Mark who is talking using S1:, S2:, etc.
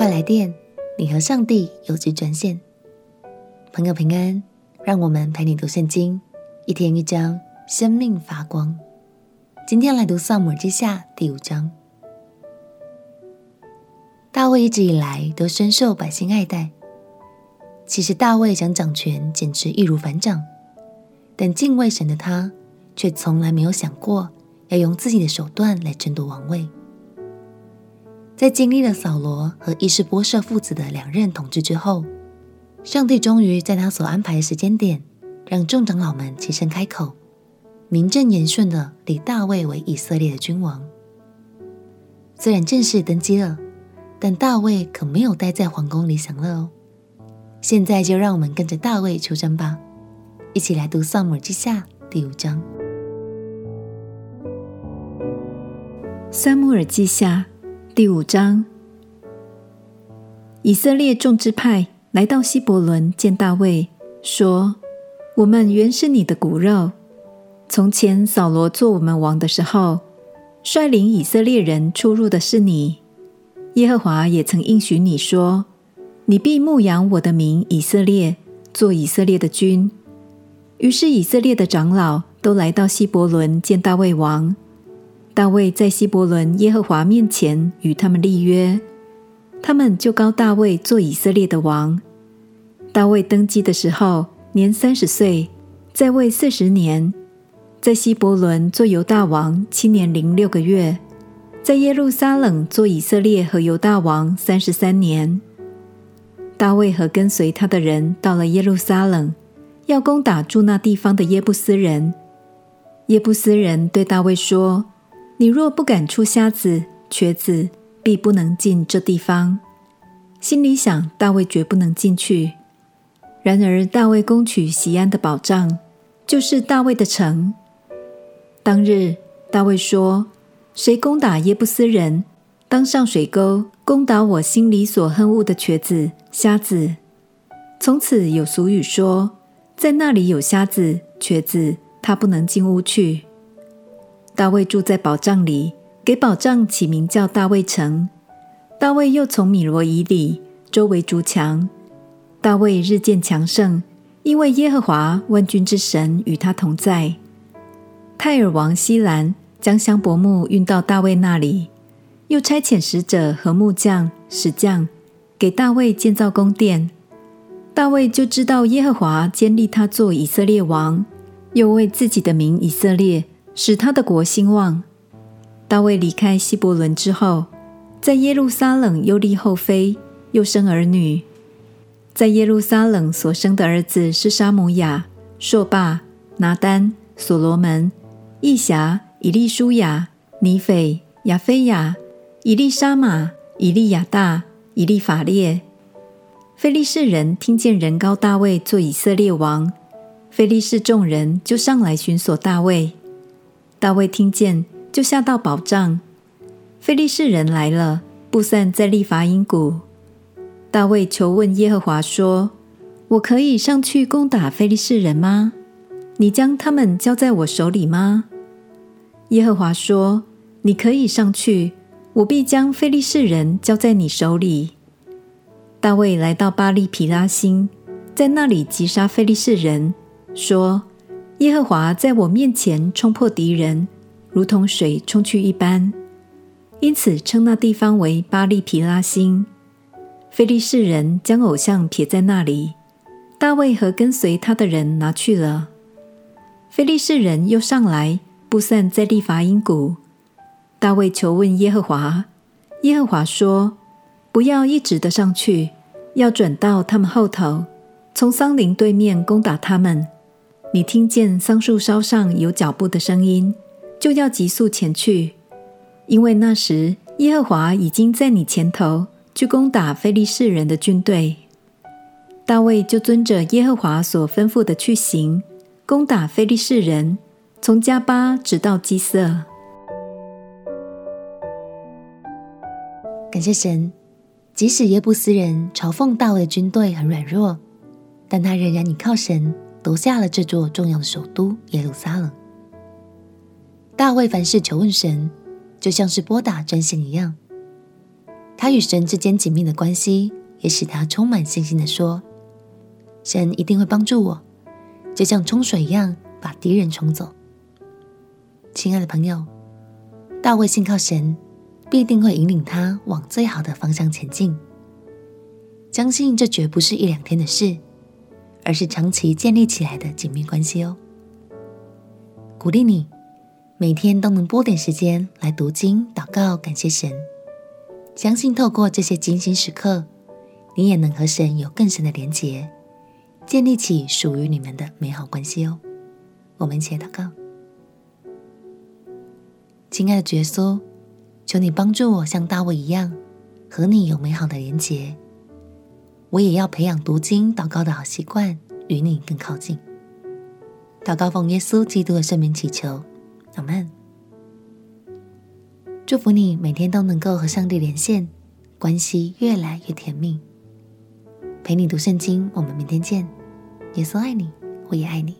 S1: 快来电，你和上帝有句专线。朋友平安，让我们陪你读圣经，一天一章，生命发光。今天来读撒母耳记下第五章。大卫一直以来都深受百姓爱戴。其实大卫想掌权，简直易如反掌。但敬畏神的他，却从来没有想过要用自己的手段来争夺王位。在经历了扫罗和伊士波设父子的两任统治之后，上帝终于在他所安排的时间点，让众长老们齐声开口，名正言顺地立大卫为以色列的君王。虽然正式登基了，但大卫可没有待在皇宫里享乐哦。现在就让我们跟着大卫出征吧，一起来读《撒母耳记下》第五章。
S2: 《撒母耳记下》第五章，以色列众支派来到希伯伦见大卫，说：“我们原是你的骨肉。从前扫罗做我们王的时候，率领以色列人出入的是你。耶和华也曾应许你说，你必牧养我的民以色列，做以色列的君。”于是以色列的长老都来到希伯伦见大卫王。大卫在希伯伦耶和华面前与他们立约，他们就膏大卫做以色列的王。大卫登基的时候年三十岁，在位四十年，在希伯伦做犹大王七年零六个月，在耶路撒冷做以色列和犹大王三十三年。大卫和跟随他的人到了耶路撒冷，要攻打住那地方的耶布斯人。耶布斯人对大卫说。你若不赶出瞎子、瘸子，必不能进这地方。心里想，大卫绝不能进去。然而，大卫攻取西安的保障，就是大卫的城。当日，大卫说：“谁攻打耶布斯人，当上水沟攻打我心里所恨恶的瘸子、瞎子。”从此有俗语说：“在那里有瞎子、瘸子，他不能进屋去。”大卫住在保障里，给保障起名叫大卫城。大卫又从米罗以里周围筑墙。大卫日渐强盛，因为耶和华万军之神与他同在。泰尔王希兰将香柏木运到大卫那里，又差遣使者和木匠、石匠给大卫建造宫殿。大卫就知道耶和华坚立他做以色列王，又为自己的名以色列。使他的国兴旺。大卫离开希伯伦之后，在耶路撒冷又立后妃，又生儿女。在耶路撒冷所生的儿子是沙姆亚、朔霸、拿单、所罗门、义辖、以利舒雅、尼斐、亚菲亚、以利沙玛、以利亚大、以利法列。非利士人听见人高大卫做以色列王，非利士众人就上来寻索大卫。大卫听见，就下到保障。非利士人来了，布散在利乏音谷。大卫求问耶和华说：“我可以上去攻打非利士人吗？你将他们交在我手里吗？”耶和华说：“你可以上去，我必将非利士人交在你手里。”大卫来到巴利皮拉星，在那里击杀非利士人，说。耶和华在我面前冲破敌人，如同水冲去一般，因此称那地方为巴力皮拉星。非利士人将偶像撇在那里，大卫和跟随他的人拿去了。非利士人又上来，布散在利乏音谷。大卫求问耶和华，耶和华说：“不要一直的上去，要转到他们后头，从桑林对面攻打他们。”你听见桑树梢上有脚步的声音，就要急速前去，因为那时耶和华已经在你前头去攻打非利士人的军队。大卫就遵着耶和华所吩咐的去行，攻打非利士人，从迦巴直到基色。
S1: 感谢神，即使耶布斯人嘲讽大卫的军队很软弱，但他仍然倚靠神。夺下了这座重要的首都耶路撒冷。大卫凡事求问神，就像是拨打专线一样。他与神之间紧密的关系，也使他充满信心地说：“神一定会帮助我，就像冲水一样把敌人冲走。”亲爱的朋友，大卫信靠神，必定会引领他往最好的方向前进。相信这绝不是一两天的事，而是长期建立起来的紧密关系哦。鼓励你每天都能拨点时间来读经、祷告、感谢神。相信透过这些精心时刻，你也能和神有更深的连结，建立起属于你们的美好关系哦。我们一起祷告。亲爱的耶稣，求你帮助我像大卫一样，和你有美好的连结。我也要培养读经、祷告的好习惯，与你更靠近。祷告奉耶稣基督的圣名祈求，阿门。祝福你每天都能够和上帝连线，关系越来越甜蜜。陪你读圣经，我们明天见。耶稣爱你，我也爱你。